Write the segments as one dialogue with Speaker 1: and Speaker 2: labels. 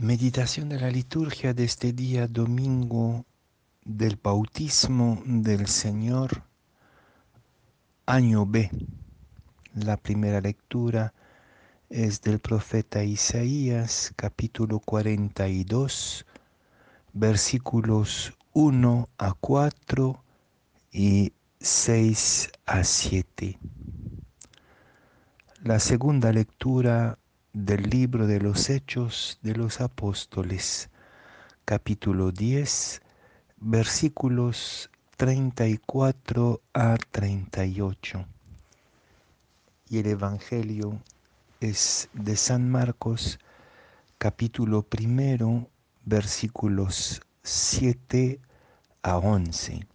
Speaker 1: Meditación de la liturgia de este día domingo del bautismo del Señor, año B. La primera lectura es del profeta Isaías, capítulo 42, versículos 1 a 4 y 6 a 7. La segunda lectura del libro de los Hechos de los Apóstoles, capítulo 10, versículos 34 a 38. Y el Evangelio es de San Marcos, capítulo primero, versículos 7 a 11.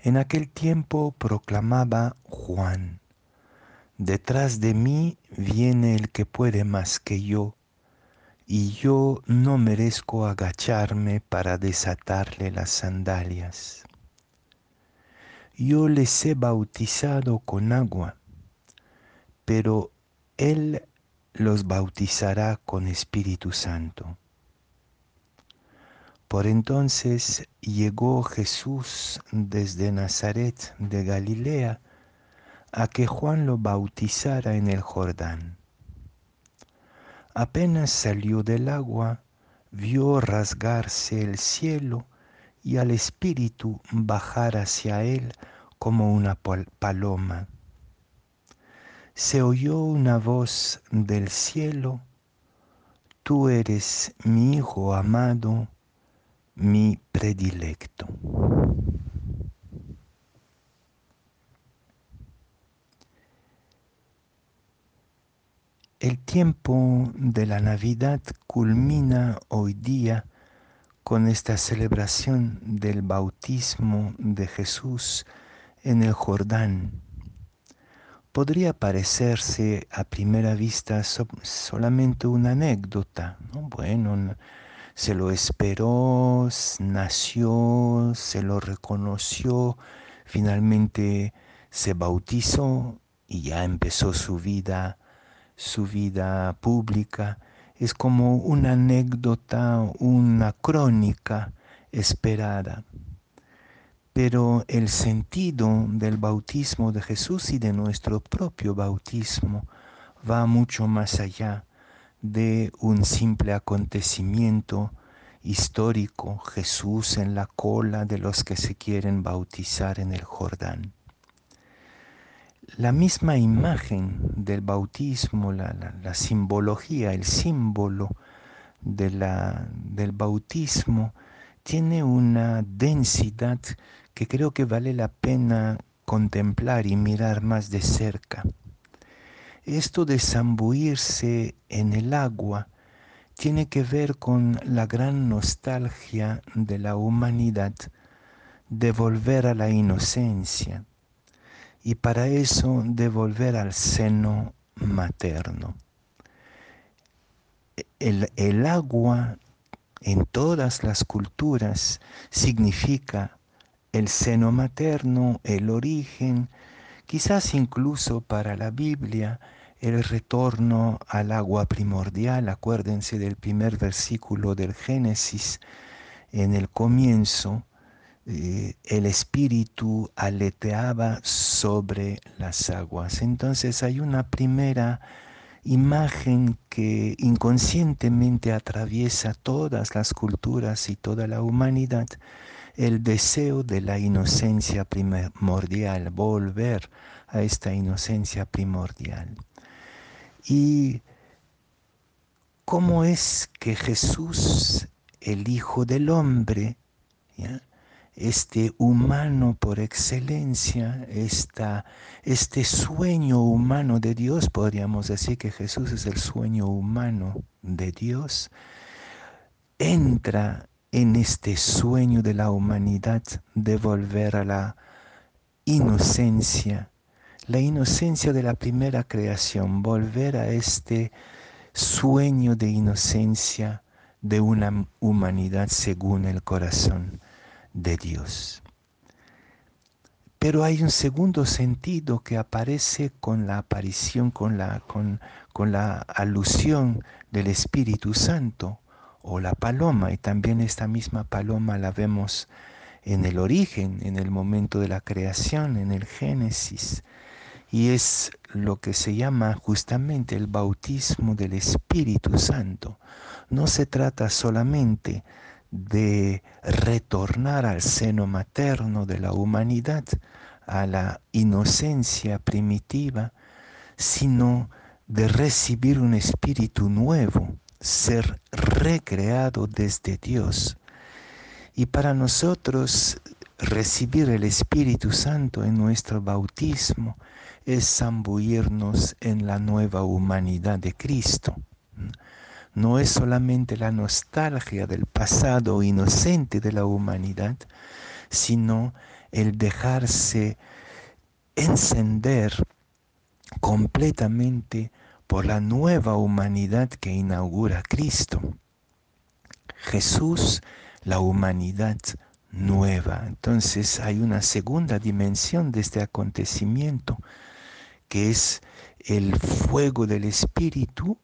Speaker 1: En aquel tiempo proclamaba Juan, detrás de mí viene el que puede más que yo, y yo no merezco agacharme para desatarle las sandalias. Yo les he bautizado con agua pero Él los bautizará con Espíritu Santo. Por entonces llegó Jesús desde Nazaret de Galilea a que Juan lo bautizara en el Jordán. Apenas salió del agua, vio rasgarse el cielo y al Espíritu bajar hacia él como una paloma se oyó una voz del cielo, tú eres mi Hijo amado, mi predilecto. El tiempo de la Navidad culmina hoy día con esta celebración del bautismo de Jesús en el Jordán podría parecerse a primera vista solamente una anécdota. Bueno, se lo esperó, nació, se lo reconoció, finalmente se bautizó y ya empezó su vida, su vida pública. Es como una anécdota, una crónica esperada pero el sentido del bautismo de Jesús y de nuestro propio bautismo va mucho más allá de un simple acontecimiento histórico, Jesús en la cola de los que se quieren bautizar en el Jordán. La misma imagen del bautismo, la, simbología, el símbolo del bautismo, tiene una densidad que creo que vale la pena contemplar y mirar más de cerca. Esto de zambuirse en el agua tiene que ver con la gran nostalgia de la humanidad de volver a la inocencia y para eso de volver al seno materno. El, el agua en todas las culturas significa el seno materno, el origen, quizás incluso para la Biblia el retorno al agua primordial. Acuérdense del primer versículo del Génesis. En el comienzo, eh, el espíritu aleteaba sobre las aguas. Entonces hay una primera imagen que inconscientemente atraviesa todas las culturas y toda la humanidad el deseo de la inocencia primordial, volver a esta inocencia primordial. Y cómo es que Jesús, el Hijo del Hombre, este humano por excelencia, este sueño humano de Dios, podríamos decir que Jesús es el sueño humano de Dios, entra en este sueño de la humanidad de volver a la inocencia, la inocencia de la primera creación, volver a este sueño de inocencia de una humanidad según el corazón de Dios. Pero hay un segundo sentido que aparece con la aparición, con la, con, con la alusión del Espíritu Santo o la paloma, y también esta misma paloma la vemos en el origen, en el momento de la creación, en el Génesis, y es lo que se llama justamente el bautismo del Espíritu Santo. No se trata solamente de retornar al seno materno de la humanidad, a la inocencia primitiva, sino de recibir un espíritu nuevo, ser recreado desde Dios. Y para nosotros recibir el Espíritu Santo en nuestro bautismo es zambullirnos en la nueva humanidad de Cristo. No es solamente la nostalgia del pasado inocente de la humanidad, sino el dejarse encender completamente por la nueva humanidad que inaugura Cristo. Jesús, la humanidad nueva. Entonces hay una segunda dimensión de este acontecimiento, que es el fuego del Espíritu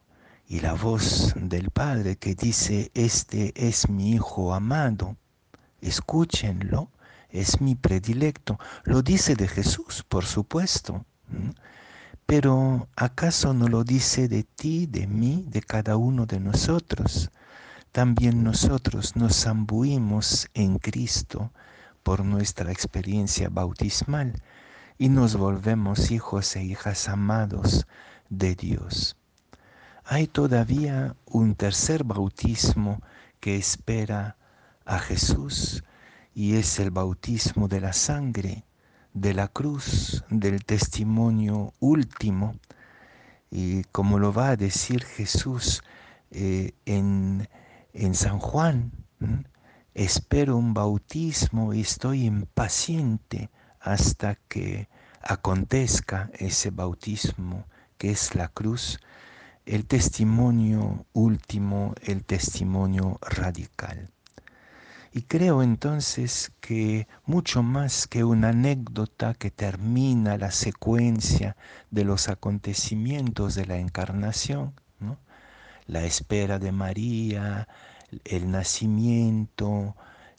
Speaker 1: y la voz del Padre que dice, este es mi Hijo amado, escúchenlo, es mi predilecto. Lo dice de Jesús, por supuesto. Pero ¿acaso no lo dice de ti, de mí, de cada uno de nosotros? También nosotros nos zambuimos en Cristo por nuestra experiencia bautismal y nos volvemos hijos e hijas amados de Dios. Hay todavía un tercer bautismo que espera a Jesús y es el bautismo de la sangre de la cruz, del testimonio último, y como lo va a decir Jesús eh, en, en, San Juan, espero un bautismo y estoy impaciente hasta que acontezca ese bautismo que es la cruz, el testimonio último, el testimonio radical. Y creo entonces que mucho más que una anécdota que termina la secuencia de los acontecimientos de la encarnación, la espera de María, el nacimiento,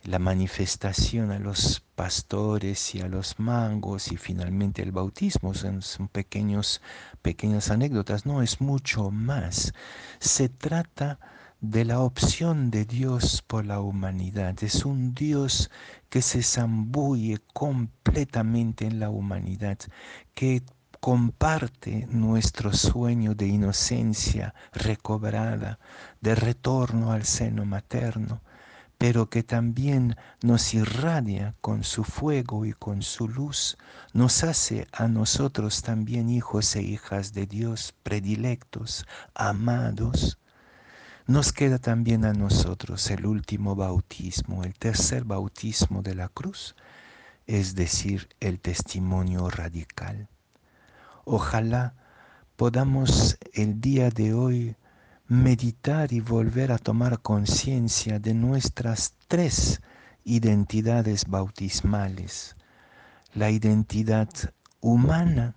Speaker 1: la manifestación a los pastores y a los mangos y finalmente el bautismo, son, pequeños, pequeñas anécdotas, no es mucho más. Se trata de la opción de Dios por la humanidad. Es un Dios que se zambulle completamente en la humanidad, que comparte nuestro sueño de inocencia recobrada, de retorno al seno materno, pero que también nos irradia con su fuego y con su luz, nos hace a nosotros también hijos e hijas de Dios predilectos, amados, nos queda también a nosotros el último bautismo, el tercer bautismo de la cruz, es decir, el testimonio radical. Ojalá podamos el día de hoy meditar y volver a tomar conciencia de nuestras tres identidades bautismales. La identidad humana,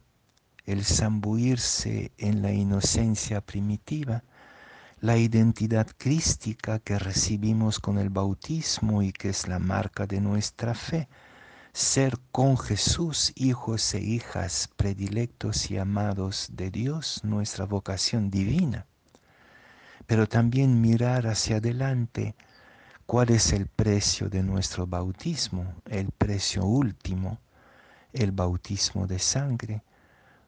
Speaker 1: el zambuirse en la inocencia primitiva, la identidad crística que recibimos con el bautismo y que es la marca de nuestra fe, ser con Jesús hijos e hijas predilectos y amados de Dios, nuestra vocación divina, pero también mirar hacia adelante cuál es el precio de nuestro bautismo, el precio último, el bautismo de sangre.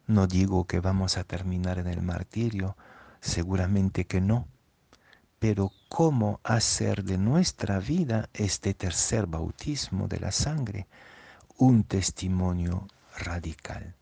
Speaker 1: No digo que vamos a terminar en el martirio, Seguramente que no. Pero ¿cómo hacer de nuestra vida este tercer bautismo de la sangre un testimonio radical?